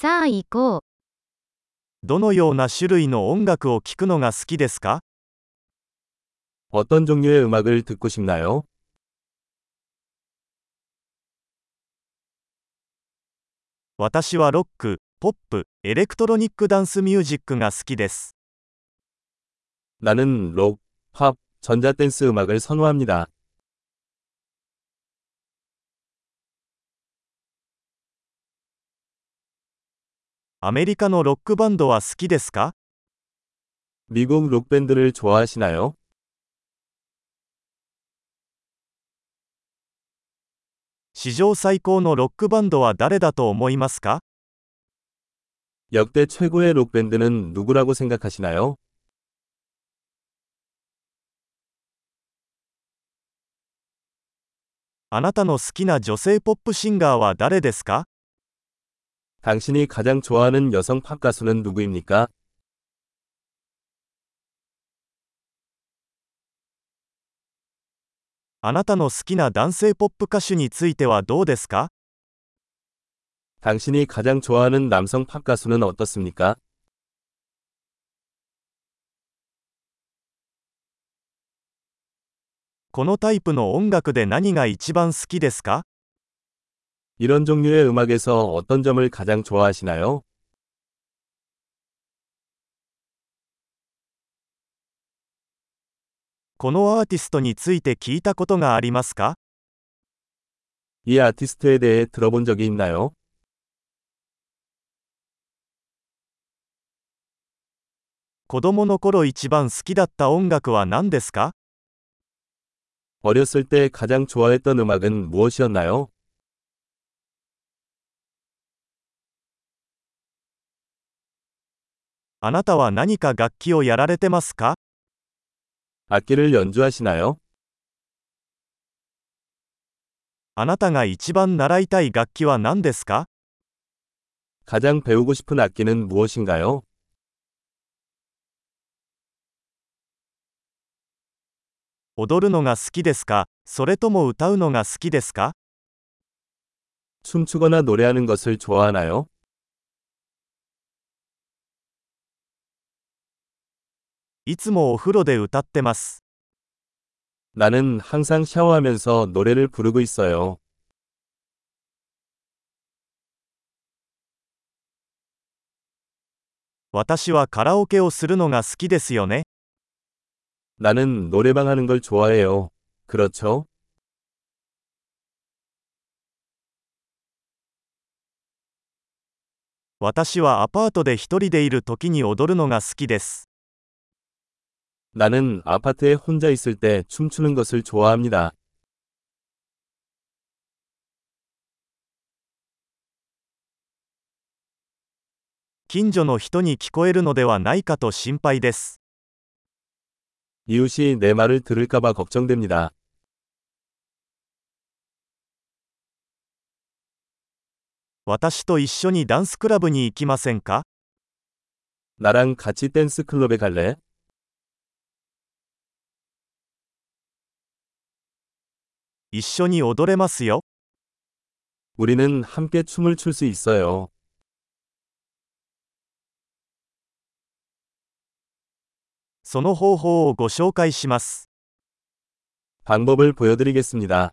さあ行こう。どのような種類の音楽を聴くのが好きですか 어떤 종류의 음악을 듣고 싶나요? 私はロック、ポップ、エレクトロニックダンスミュージックが好きです。 나는 록, 팝, 전자댄스 음악을 선호합니다. アメリカのロックバンドは好きですか 미국 록밴드를 좋아하시나요? 史上最高のロックバンドは誰だと思いますか 역대 최고의 록밴드는 누구라고 생각하시나요? あなたの好きな女性ポップシンガーは誰ですか 당신이 가장 좋아하는 여성 팝 가수는 누구입니까? あなたの好きな男性ポップ歌手についてはどうですか 당신이 가장 좋아하는 남성 팝 가수는 어떻습니까? このタイプの音楽で何が一番好きですか 이런 종류의 음악에서 어떤 점을 가장 좋아하시나요? 이 아티스트에 대해 들어본 적이 있나요? 어렸을 때 가장 좋아했던 음악은 무엇이었나요? あなたは何か楽器をやられてますか 악기를 연주하시나요? あなたが一番習いたい楽器は何ですか 가장 배우고 싶은 악기는 무엇인가요? 踊るのが好きですかそれとも歌うのが好きですか 춤추거나 노래하는 것을 좋아하나요? いつもお風呂で歌ってます。 나는 항상 샤워하면서 노래를 부르고 있어요. 私はカラオケをするのが好きですよね。 나는 노래방 하는 걸 좋아해요. 그렇죠? 私はアパートで一人でいる時に踊るのが好きです。 나는 아파트에 혼자 있을 때 춤추는 것을 좋아합니다. 近所の人に聞こえるのではないかと心配です。 이웃이 내 말을 들을까봐 걱정됩니다. 私と一緒にダンスクラブに行きませんか 나랑 같이 댄스 클럽에 갈래? 一緒に踊れますよ。 우리는 함께 춤을 출 수 있어요. その方法をご紹介します。 방법을 보여드리겠습니다.